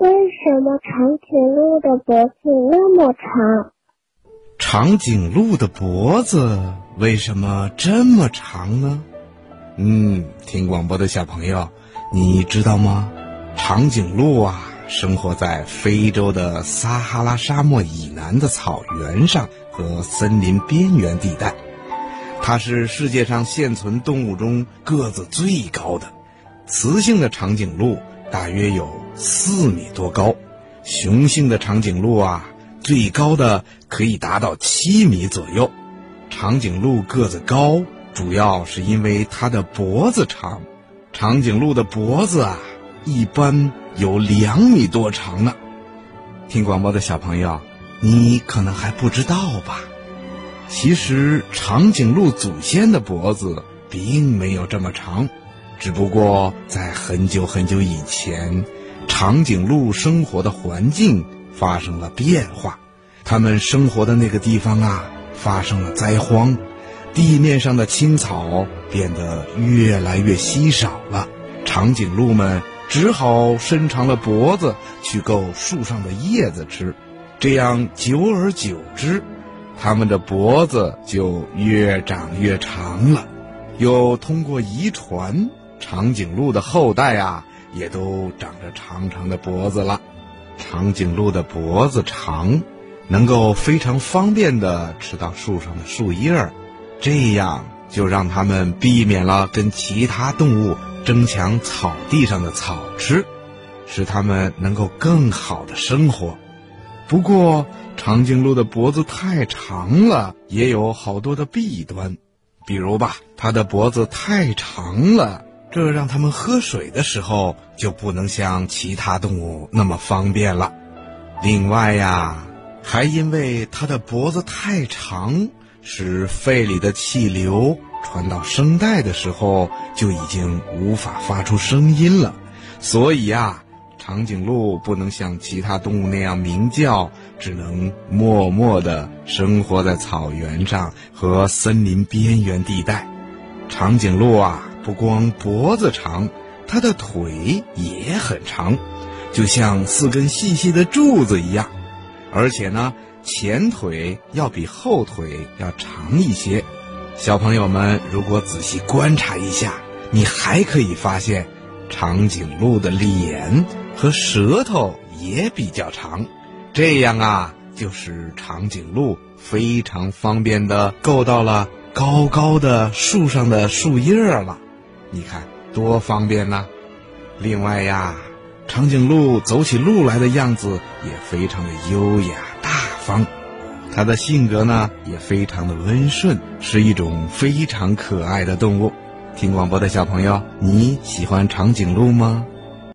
为什么长颈鹿的脖子那么长？长颈鹿的脖子为什么这么长呢？嗯，听广播的小朋友。你知道吗？长颈鹿啊，生活在非洲的撒哈拉沙漠以南的草原上和森林边缘地带。它是世界上现存动物中个子最高的。雌性的长颈鹿大约有四米多高，雄性的长颈鹿啊，最高的可以达到七米左右。长颈鹿个子高，主要是因为它的脖子长。长颈鹿的脖子啊，一般有两米多长呢。听广播的小朋友，你可能还不知道吧？其实长颈鹿祖先的脖子并没有这么长，只不过在很久很久以前，长颈鹿生活的环境发生了变化，它们生活的那个地方啊，发生了灾荒。地面上的青草变得越来越稀少了，长颈鹿们只好伸长了脖子去够树上的叶子吃。这样久而久之，它们的脖子就越长越长了。又通过遗传，长颈鹿的后代啊，也都长着长长的脖子了。长颈鹿的脖子长，能够非常方便地吃到树上的树叶儿。这样就让他们避免了跟其他动物争抢草地上的草吃，使它们能够更好的生活。不过，长颈鹿的脖子太长了，也有好多的弊端。比如吧，它的脖子太长了，这让它们喝水的时候就不能像其他动物那么方便了。另外呀，还因为它的脖子太长。使肺里的气流传到声带的时候，就已经无法发出声音了。所以呀，长颈鹿不能像其他动物那样鸣叫，只能默默地生活在草原上和森林边缘地带。长颈鹿啊，不光脖子长，它的腿也很长，就像四根细细的柱子一样，而且呢。前腿要比后腿要长一些，小朋友们如果仔细观察一下，你还可以发现，长颈鹿的脸和舌头也比较长，这样啊，就是长颈鹿非常方便的够到了高高的树上的树叶了。你看多方便呢！另外呀，长颈鹿走起路来的样子也非常的优雅大。方，它的性格呢也非常的温顺，是一种非常可爱的动物。听广播的小朋友，你喜欢长颈鹿吗？